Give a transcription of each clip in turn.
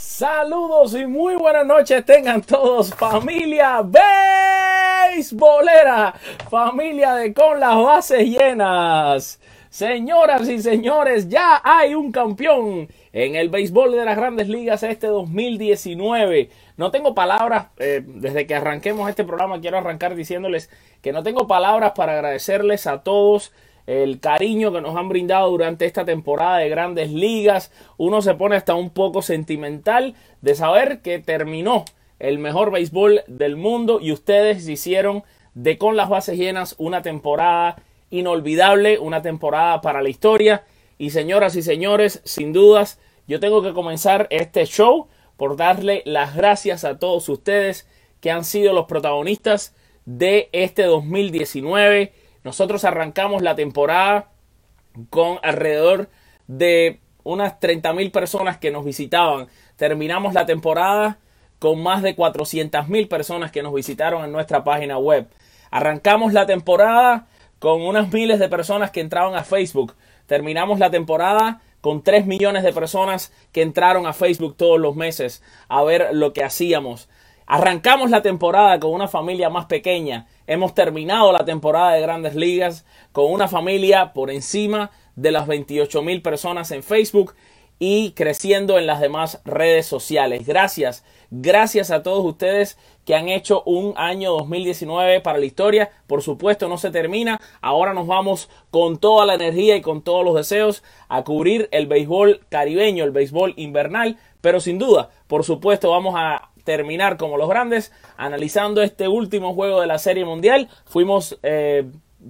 Saludos y muy buenas noches tengan todos familia beisbolera, familia de con las bases llenas. Señoras y señores, ya hay un campeón en el béisbol de las grandes ligas este 2019. No tengo palabras, eh, desde que arranquemos este programa quiero arrancar diciéndoles que no tengo palabras para agradecerles a todos el cariño que nos han brindado durante esta temporada de grandes ligas. Uno se pone hasta un poco sentimental de saber que terminó el mejor béisbol del mundo y ustedes hicieron de con las bases llenas una temporada inolvidable, una temporada para la historia. Y señoras y señores, sin dudas, yo tengo que comenzar este show por darle las gracias a todos ustedes que han sido los protagonistas de este 2019 nosotros arrancamos la temporada con alrededor de unas 30 mil personas que nos visitaban. Terminamos la temporada con más de 400 mil personas que nos visitaron en nuestra página web. Arrancamos la temporada con unas miles de personas que entraban a Facebook. Terminamos la temporada con 3 millones de personas que entraron a Facebook todos los meses a ver lo que hacíamos. Arrancamos la temporada con una familia más pequeña. Hemos terminado la temporada de grandes ligas con una familia por encima de las 28 mil personas en Facebook y creciendo en las demás redes sociales. Gracias, gracias a todos ustedes que han hecho un año 2019 para la historia. Por supuesto, no se termina. Ahora nos vamos con toda la energía y con todos los deseos a cubrir el béisbol caribeño, el béisbol invernal. Pero sin duda, por supuesto, vamos a terminar como los grandes, analizando este último juego de la Serie Mundial. Fuimos, eh,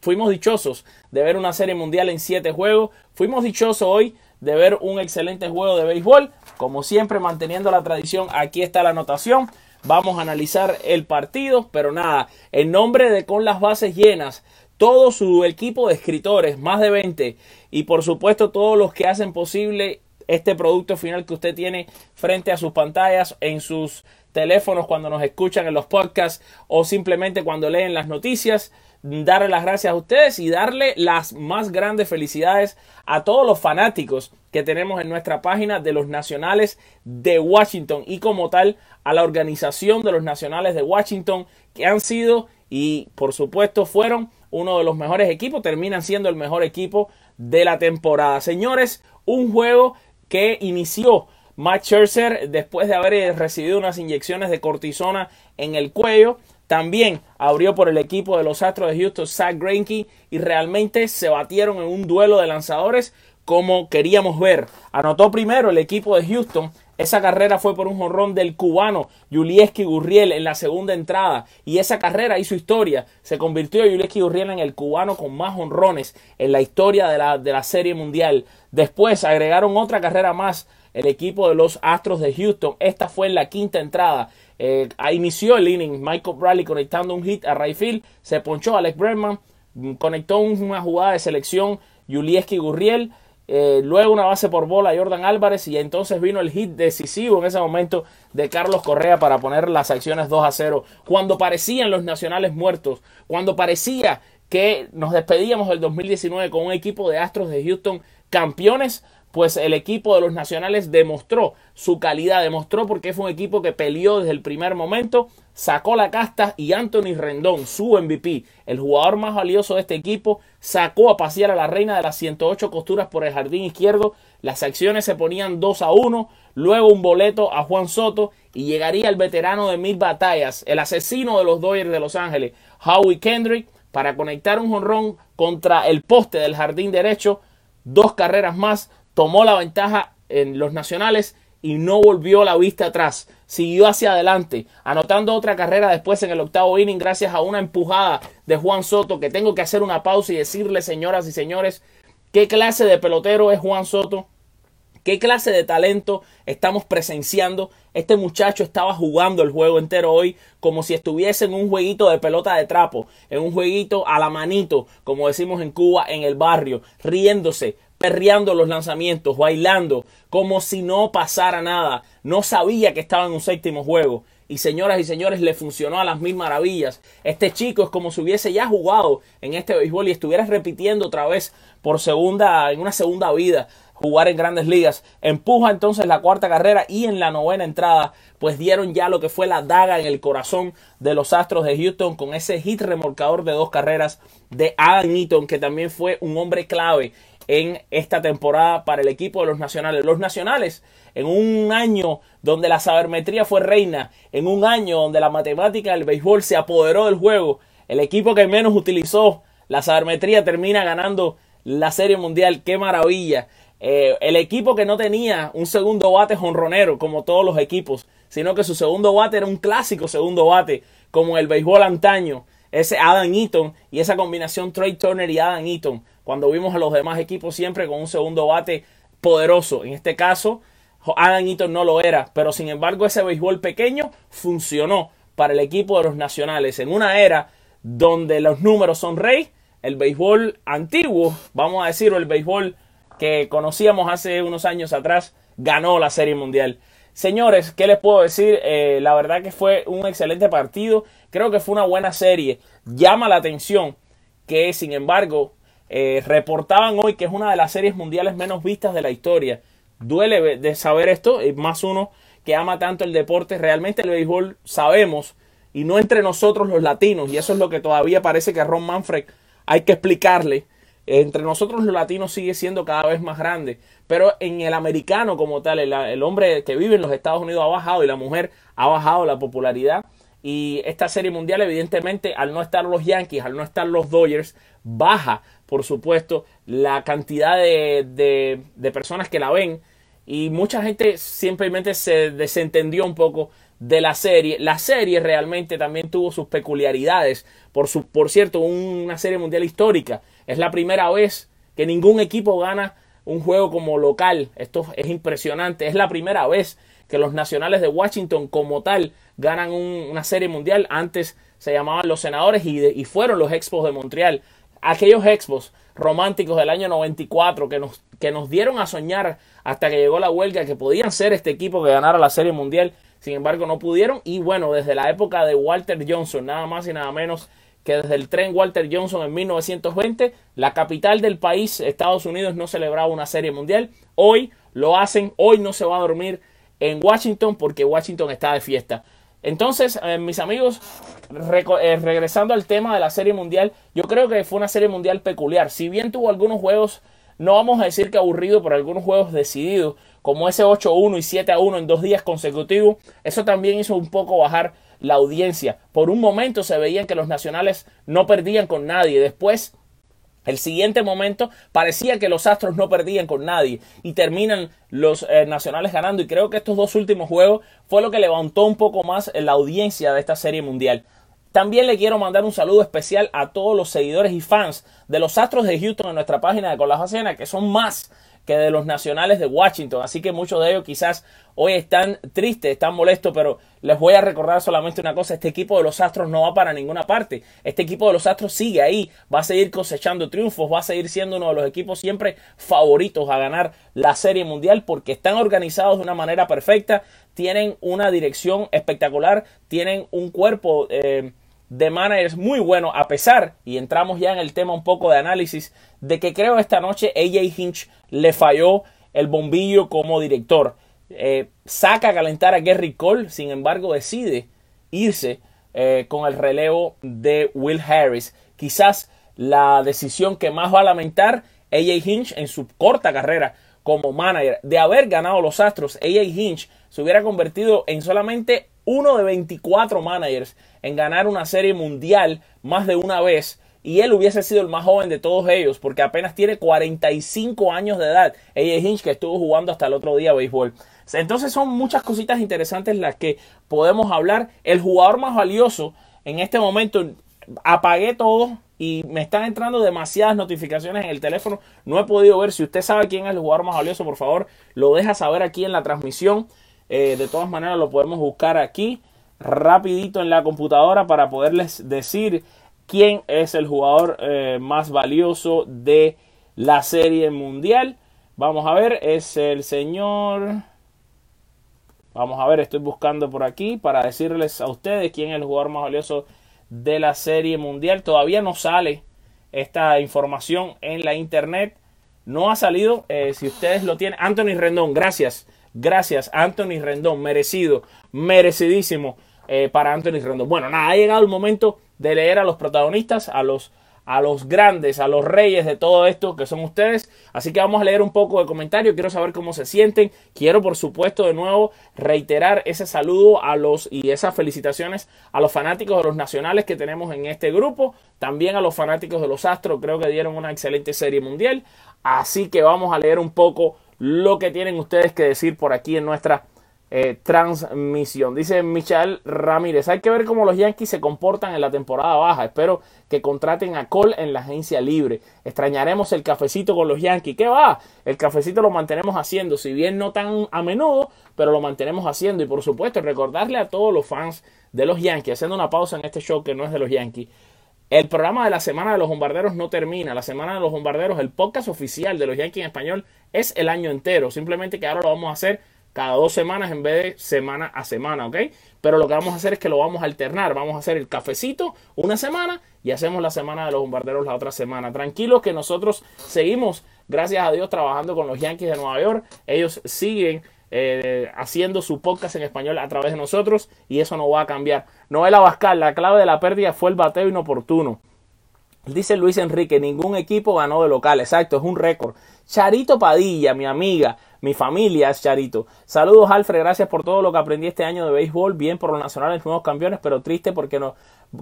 fuimos dichosos de ver una Serie Mundial en siete juegos. Fuimos dichosos hoy de ver un excelente juego de béisbol. Como siempre, manteniendo la tradición, aquí está la anotación. Vamos a analizar el partido, pero nada, en nombre de Con las Bases Llenas, todo su equipo de escritores, más de 20, y por supuesto todos los que hacen posible este producto final que usted tiene frente a sus pantallas, en sus teléfonos cuando nos escuchan en los podcasts o simplemente cuando leen las noticias. Darle las gracias a ustedes y darle las más grandes felicidades a todos los fanáticos que tenemos en nuestra página de los Nacionales de Washington y como tal a la organización de los Nacionales de Washington que han sido y por supuesto fueron uno de los mejores equipos, terminan siendo el mejor equipo de la temporada. Señores, un juego que inició Matt Scherzer, después de haber recibido unas inyecciones de cortisona en el cuello, también abrió por el equipo de los Astros de Houston, Zach Greinke, y realmente se batieron en un duelo de lanzadores como queríamos ver. Anotó primero el equipo de Houston. Esa carrera fue por un jonrón del cubano Julieski Gurriel en la segunda entrada. Y esa carrera hizo historia. Se convirtió Julieski Gurriel en el cubano con más honrones en la historia de la, de la Serie Mundial. Después agregaron otra carrera más el equipo de los Astros de Houston. Esta fue la quinta entrada. Eh, inició el inning Michael Bradley conectando un hit a Rayfield. Se ponchó Alex Bregman. Mm, conectó una jugada de selección Julieski Gurriel. Eh, luego una base por bola Jordan Álvarez y entonces vino el hit decisivo en ese momento de Carlos Correa para poner las acciones 2 a 0. Cuando parecían los nacionales muertos, cuando parecía que nos despedíamos del 2019 con un equipo de Astros de Houston campeones, pues el equipo de los nacionales demostró su calidad, demostró porque fue un equipo que peleó desde el primer momento, sacó la casta y Anthony Rendón, su MVP, el jugador más valioso de este equipo, sacó a pasear a la reina de las 108 costuras por el jardín izquierdo, las acciones se ponían 2 a 1, luego un boleto a Juan Soto y llegaría el veterano de mil batallas, el asesino de los Dodgers de Los Ángeles, Howie Kendrick, para conectar un jonrón contra el poste del jardín derecho, dos carreras más, tomó la ventaja en los nacionales y no volvió la vista atrás. Siguió hacia adelante, anotando otra carrera después en el octavo inning gracias a una empujada de Juan Soto que tengo que hacer una pausa y decirle, señoras y señores, qué clase de pelotero es Juan Soto. ¿Qué clase de talento estamos presenciando? Este muchacho estaba jugando el juego entero hoy como si estuviese en un jueguito de pelota de trapo, en un jueguito a la manito, como decimos en Cuba, en el barrio, riéndose, perreando los lanzamientos, bailando, como si no pasara nada. No sabía que estaba en un séptimo juego. Y señoras y señores, le funcionó a las mil maravillas. Este chico es como si hubiese ya jugado en este béisbol y estuviera repitiendo otra vez por segunda, en una segunda vida. Jugar en grandes ligas. Empuja entonces la cuarta carrera y en la novena entrada pues dieron ya lo que fue la daga en el corazón de los Astros de Houston con ese hit remolcador de dos carreras de Adam Eaton que también fue un hombre clave en esta temporada para el equipo de los nacionales. Los nacionales, en un año donde la sabermetría fue reina, en un año donde la matemática del béisbol se apoderó del juego, el equipo que menos utilizó la sabermetría termina ganando la Serie Mundial. ¡Qué maravilla! Eh, el equipo que no tenía un segundo bate jonronero como todos los equipos, sino que su segundo bate era un clásico segundo bate como el béisbol antaño, ese Adam Eaton y esa combinación Trey Turner y Adam Eaton, cuando vimos a los demás equipos siempre con un segundo bate poderoso. En este caso, Adam Eaton no lo era, pero sin embargo ese béisbol pequeño funcionó para el equipo de los nacionales en una era donde los números son rey, el béisbol antiguo, vamos a decir, el béisbol que conocíamos hace unos años atrás, ganó la Serie Mundial. Señores, ¿qué les puedo decir? Eh, la verdad que fue un excelente partido. Creo que fue una buena serie. Llama la atención que, sin embargo, eh, reportaban hoy que es una de las series mundiales menos vistas de la historia. Duele de saber esto, más uno que ama tanto el deporte. Realmente el béisbol sabemos, y no entre nosotros los latinos, y eso es lo que todavía parece que a Ron Manfred hay que explicarle entre nosotros los latinos sigue siendo cada vez más grande, pero en el americano como tal, el, hombre que vive en los Estados Unidos ha bajado y la mujer ha bajado la popularidad. Y esta serie mundial, evidentemente, al no estar los Yankees, al no estar los Dodgers, baja, por supuesto, la cantidad de, de personas que la ven. Y mucha gente simplemente se desentendió un poco de la serie. La serie realmente también tuvo sus peculiaridades. Por, su, por cierto, una serie mundial histórica es la primera vez que ningún equipo gana un juego como local. Esto es impresionante. Es la primera vez que los nacionales de Washington como tal ganan una serie mundial. Antes se llamaban los senadores y, fueron los Expos de Montreal. Aquellos Expos románticos del año 94 que nos, que nos dieron a soñar hasta que llegó la huelga que podían ser este equipo que ganara la serie mundial. Sin embargo, no pudieron. Y bueno, desde la época de Walter Johnson, nada más y nada menos que desde el tren Walter Johnson en 1920, la capital del país, Estados Unidos, no celebraba una serie mundial. Hoy lo hacen, hoy no se va a dormir en Washington porque Washington está de fiesta. Entonces, eh, mis amigos, eh, regresando al tema de la serie mundial, yo creo que fue una serie mundial peculiar. Si bien tuvo algunos juegos, no vamos a decir que aburrido, pero algunos juegos decididos, como ese 8-1 y 7-1 en dos días consecutivos, eso también hizo un poco bajar la audiencia. Por un momento se veían que los nacionales no perdían con nadie. Después, el siguiente momento, parecía que los Astros no perdían con nadie. Y terminan los eh, nacionales ganando. Y creo que estos dos últimos juegos fue lo que levantó un poco más la audiencia de esta serie mundial. También le quiero mandar un saludo especial a todos los seguidores y fans de los Astros de Houston en nuestra página de Colajacena, que son más que de los nacionales de Washington. Así que muchos de ellos quizás hoy están tristes, están molestos, pero les voy a recordar solamente una cosa, este equipo de los Astros no va para ninguna parte. Este equipo de los Astros sigue ahí, va a seguir cosechando triunfos, va a seguir siendo uno de los equipos siempre favoritos a ganar la Serie Mundial porque están organizados de una manera perfecta, tienen una dirección espectacular, tienen un cuerpo... Eh, de managers muy bueno, a pesar, y entramos ya en el tema un poco de análisis, de que creo esta noche AJ Hinch le falló el bombillo como director. Eh, saca a calentar a Gary Cole, sin embargo decide irse eh, con el relevo de Will Harris. Quizás la decisión que más va a lamentar AJ Hinch en su corta carrera como manager de haber ganado los Astros, AJ Hinch se hubiera convertido en solamente uno de 24 managers en ganar una serie mundial más de una vez y él hubiese sido el más joven de todos ellos porque apenas tiene 45 años de edad. Ella Hinch que estuvo jugando hasta el otro día béisbol. Entonces son muchas cositas interesantes las que podemos hablar. El jugador más valioso en este momento apagué todo y me están entrando demasiadas notificaciones en el teléfono. No he podido ver. Si usted sabe quién es el jugador más valioso, por favor, lo deja saber aquí en la transmisión. Eh, de todas maneras, lo podemos buscar aquí rapidito en la computadora para poderles decir quién es el jugador eh, más valioso de la serie mundial. Vamos a ver, es el señor... Vamos a ver, estoy buscando por aquí para decirles a ustedes quién es el jugador más valioso de la serie mundial. Todavía no sale esta información en la internet. No ha salido, eh, si ustedes lo tienen. Anthony Rendón, gracias. Gracias, Anthony Rendón. Merecido, merecidísimo eh, para Anthony Rendón. Bueno, nada, ha llegado el momento de leer a los protagonistas, a los a los grandes, a los reyes de todo esto que son ustedes. Así que vamos a leer un poco de comentario. Quiero saber cómo se sienten. Quiero, por supuesto, de nuevo reiterar ese saludo a los y esas felicitaciones a los fanáticos de los nacionales que tenemos en este grupo. También a los fanáticos de los Astros. Creo que dieron una excelente serie mundial. Así que vamos a leer un poco lo que tienen ustedes que decir por aquí en nuestra eh, transmisión. Dice Michael Ramírez, hay que ver cómo los Yankees se comportan en la temporada baja. Espero que contraten a Cole en la agencia libre. Extrañaremos el cafecito con los Yankees. ¿Qué va? El cafecito lo mantenemos haciendo, si bien no tan a menudo, pero lo mantenemos haciendo. Y por supuesto, recordarle a todos los fans de los Yankees, haciendo una pausa en este show que no es de los Yankees. El programa de la Semana de los Bombarderos no termina. La Semana de los Bombarderos, el podcast oficial de los Yankees en español, es el año entero. Simplemente que ahora lo vamos a hacer cada dos semanas en vez de semana a semana, ¿ok? Pero lo que vamos a hacer es que lo vamos a alternar. Vamos a hacer el cafecito una semana y hacemos la semana de los bombarderos la otra semana. Tranquilos que nosotros seguimos, gracias a Dios, trabajando con los Yankees de Nueva York. Ellos siguen eh, haciendo su podcast en español a través de nosotros y eso no va a cambiar. Noel Abascal, la clave de la pérdida fue el bateo inoportuno. Dice Luis Enrique, ningún equipo ganó de local. Exacto, es un récord. Charito Padilla, mi amiga, mi familia es Charito. Saludos, Alfred. Gracias por todo lo que aprendí este año de béisbol. Bien por los nacionales, nuevos campeones, pero triste porque no.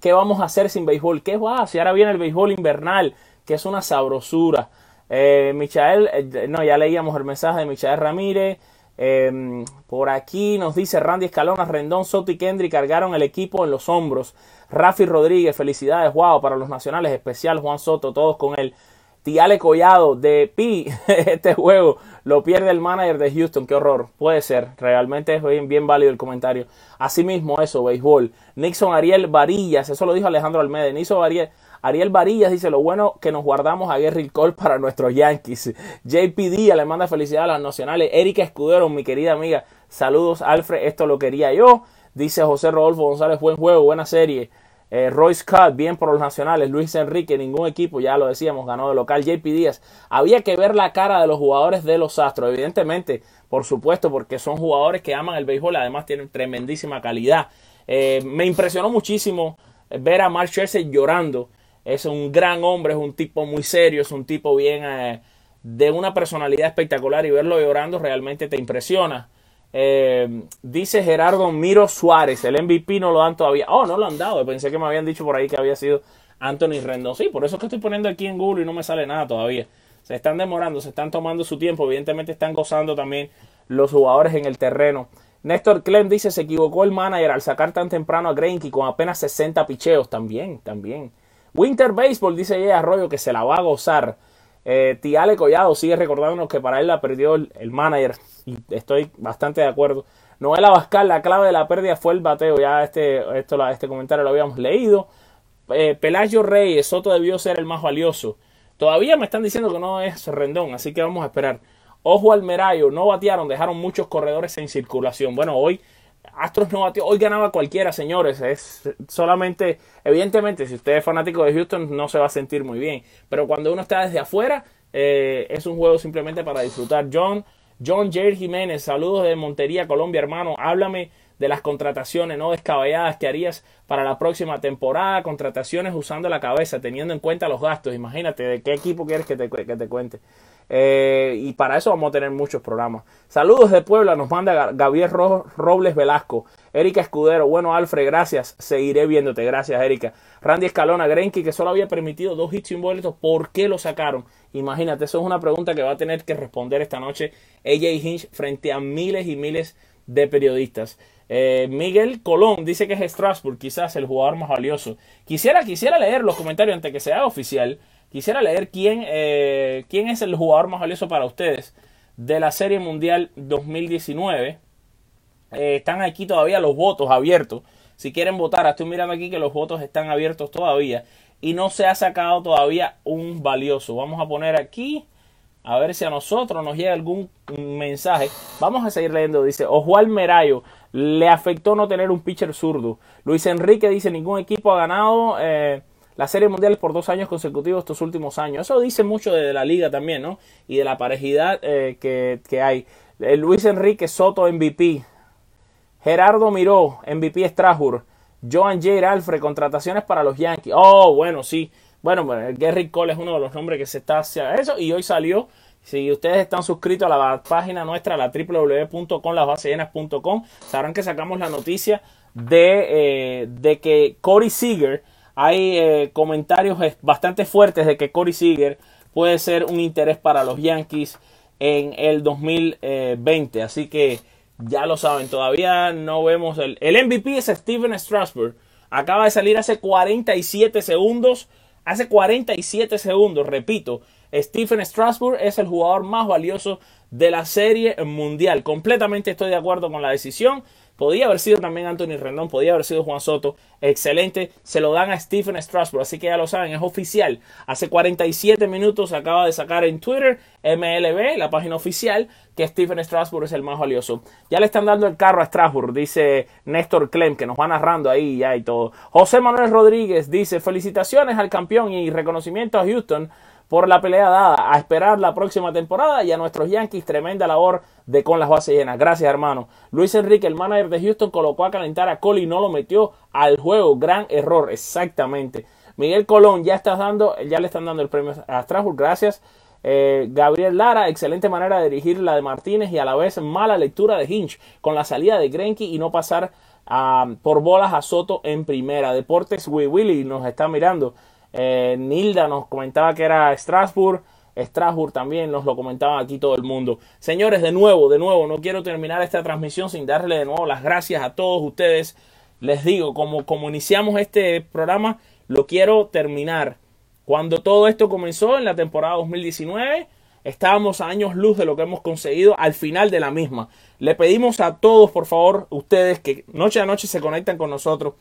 ¿Qué vamos a hacer sin béisbol? ¿Qué va? Si ahora viene el béisbol invernal, que es una sabrosura. Eh, Michael, eh, no, ya leíamos el mensaje de Michael Ramírez. Em, por aquí nos dice Randy Escalona, Rendón, Soto y Kendry cargaron el equipo en los hombros. Rafi Rodríguez, felicidades, wow, para los nacionales, especial Juan Soto, todos con él. Tiale Collado de Pi, este juego lo pierde el manager de Houston, qué horror. Puede ser, realmente es bien, válido el comentario. Asimismo, eso, béisbol. Nixon Ariel Varillas, eso lo dijo Alejandro Almeida. Nixon Ariel, Ariel Varillas dice lo bueno que nos guardamos a Gary Cole para nuestros Yankees. JP Díaz le manda felicidades a las nacionales. Erika Escudero, mi querida amiga. Saludos, Alfred, esto lo quería yo. Dice José Rodolfo González, buen juego, buena serie. Eh, Royce Scott, bien por los nacionales. Luis Enrique, ningún equipo, ya lo decíamos, ganó de local. JP Díaz, había que ver la cara de los jugadores de los Astros, evidentemente, por supuesto, porque son jugadores que aman el béisbol, además tienen tremendísima calidad. Eh, me impresionó muchísimo ver a Mark Scherzer llorando. Es un gran hombre, es un tipo muy serio, es un tipo bien eh, de una personalidad espectacular y verlo llorando realmente te impresiona. Eh, dice Gerardo Miro Suárez, el MVP no lo dan todavía. Oh, no lo han dado. Pensé que me habían dicho por ahí que había sido Anthony Rendón. Sí, por eso es que estoy poniendo aquí en Google y no me sale nada todavía. Se están demorando, se están tomando su tiempo. Evidentemente están gozando también los jugadores en el terreno. Néstor Clem dice, se equivocó el manager al sacar tan temprano a Greinke con apenas 60 picheos. También, también. Winter Baseball dice ella Arroyo que se la va a gozar. Eh, Tiale Collado sigue recordándonos que para él la perdió el, manager y estoy bastante de acuerdo. Noel Abascal, la clave de la pérdida fue el bateo. Ya este, esto, este comentario lo habíamos leído. Eh, Pelayo Reyes, Soto debió ser el más valioso. Todavía me están diciendo que no es Rendón, así que vamos a esperar. Ojo al Merayo, no batearon, dejaron muchos corredores en circulación. Bueno, hoy Astros no batió, hoy ganaba cualquiera, señores. Es solamente, evidentemente, si usted es fanático de Houston, no se va a sentir muy bien. Pero cuando uno está desde afuera, eh, es un juego simplemente para disfrutar. John, John Jair Jiménez, saludos de Montería, Colombia, hermano. Háblame de las contrataciones no descabelladas que harías para la próxima temporada, contrataciones usando la cabeza, teniendo en cuenta los gastos. Imagínate de qué equipo quieres que te, que te cuente. Eh, y para eso vamos a tener muchos programas. Saludos de Puebla, nos manda Gabriel Robles Velasco. Erika Escudero, bueno Alfred, gracias. Seguiré viéndote, gracias Erika. Randy Escalona, Grenky, que solo había permitido dos hits simbólicos, ¿por qué lo sacaron? Imagínate, eso es una pregunta que va a tener que responder esta noche AJ Hinch frente a miles y miles de periodistas. Eh, Miguel Colón dice que es Strasbourg, quizás el jugador más valioso. Quisiera, quisiera leer los comentarios antes que sea oficial. Quisiera leer quién, eh, quién es el jugador más valioso para ustedes de la Serie Mundial 2019. Eh, están aquí todavía los votos abiertos. Si quieren votar, estoy mirando aquí que los votos están abiertos todavía. Y no se ha sacado todavía un valioso. Vamos a poner aquí. A ver si a nosotros nos llega algún mensaje. Vamos a seguir leyendo. Dice Ojual Merayo. Le afectó no tener un pitcher zurdo. Luis Enrique dice ningún equipo ha ganado. Eh, la Serie Mundial por dos años consecutivos estos últimos años. Eso dice mucho de la liga también, ¿no? Y de la parejidad eh, que, hay. Eh, Luis Enrique Soto MVP. Gerardo Miró, MVP Strasbourg. Joan J. Alfred, contrataciones para los Yankees. Oh, bueno, sí. Bueno, Gary Cole es uno de los nombres que se está hacia eso. Y hoy salió si ustedes están suscritos a la página nuestra, la www.conlasbasellenas.com, sabrán que sacamos la noticia de, eh, de que Corey Seager, hay eh, comentarios bastante fuertes de que Corey Seager puede ser un interés para los Yankees en el 2020. Así que ya lo saben, todavía no vemos el, el MVP es Steven Strasburg. Acaba de salir hace 47 segundos. Hace 47 segundos, repito, Stephen Strasburg es el jugador más valioso de la serie mundial. Completamente estoy de acuerdo con la decisión. Podía haber sido también Anthony Rendón, podía haber sido Juan Soto. Excelente. Se lo dan a Stephen Strasburg. Así que ya lo saben, es oficial. Hace 47 minutos acaba de sacar en Twitter MLB, la página oficial, que Stephen Strasburg es el más valioso. Ya le están dando el carro a Strasburg, dice Néstor Clem, que nos va narrando ahí ya y todo. José Manuel Rodríguez dice: Felicitaciones al campeón y reconocimiento a Houston por la pelea dada. A esperar la próxima temporada y a nuestros Yankees, tremenda labor de con las bases llenas. Gracias, hermano. Luis Enrique, el manager de Houston, colocó a calentar a Cole y no lo metió al juego. Gran error, exactamente. Miguel Colón, ya estás dando, ya le están dando el premio a Strasbourg. Gracias. Eh, Gabriel Lara, excelente manera de dirigir la de Martínez y a la vez mala lectura de Hinch con la salida de Grenky y no pasar ah, por bolas a Soto en primera. Deportes Willy nos está mirando. Eh, Nilda nos comentaba que era Strasbourg. Strasbourg también nos lo comentaba aquí todo el mundo. Señores, de nuevo, de nuevo, no quiero terminar esta transmisión sin darle de nuevo las gracias a todos ustedes. Les digo, como, como iniciamos este programa, lo quiero terminar. Cuando todo esto comenzó en la temporada 2019, estábamos a años luz de lo que hemos conseguido al final de la misma. Le pedimos a todos, por favor, ustedes que noche a noche se conectan con nosotros,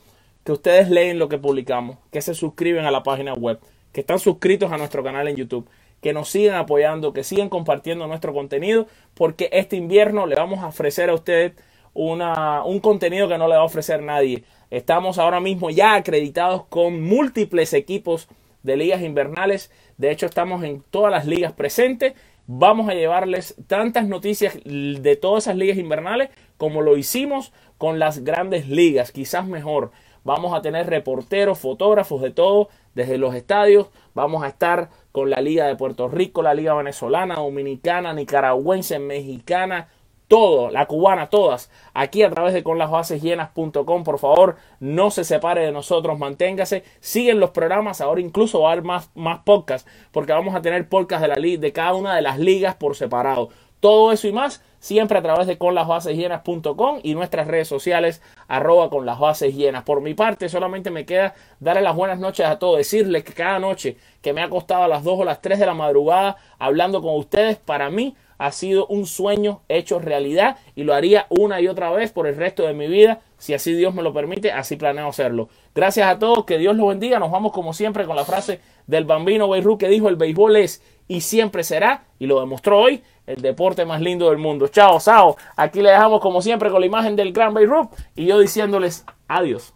que ustedes leen lo que publicamos, que se suscriben a la página web, que están suscritos a nuestro canal en YouTube, que nos sigan apoyando, que sigan compartiendo nuestro contenido, porque este invierno le vamos a ofrecer a ustedes una, un contenido que no le va a ofrecer nadie. Estamos ahora mismo ya acreditados con múltiples equipos de ligas invernales. De hecho, estamos en todas las ligas presentes. Vamos a llevarles tantas noticias de todas esas ligas invernales como lo hicimos con las grandes ligas, quizás mejor. Vamos a tener reporteros, fotógrafos de todo, desde los estadios. Vamos a estar con la Liga de Puerto Rico, la Liga Venezolana, Dominicana, Nicaragüense, Mexicana, todo, la cubana, todas, aquí a través de conlasbasesllenas.com, por favor, no se separe de nosotros, manténgase, siguen los programas, ahora incluso va a haber más, más podcasts, porque vamos a tener podcasts de, la, de cada una de las ligas por separado. Todo eso y más siempre a través de conlasbasesllenas.com y nuestras redes sociales arroba con las bases llenas. Por mi parte solamente me queda darle las buenas noches a todos, decirles que cada noche que me ha costado a las 2 o las 3 de la madrugada hablando con ustedes, para mí ha sido un sueño hecho realidad y lo haría una y otra vez por el resto de mi vida, si así Dios me lo permite, así planeo hacerlo. Gracias a todos, que Dios los bendiga, nos vamos como siempre con la frase del bambino Beirut que dijo el béisbol es y siempre será, y lo demostró hoy, el deporte más lindo del mundo. Chao, chao. Aquí le dejamos como siempre con la imagen del Gran Beirut y yo diciéndoles adiós.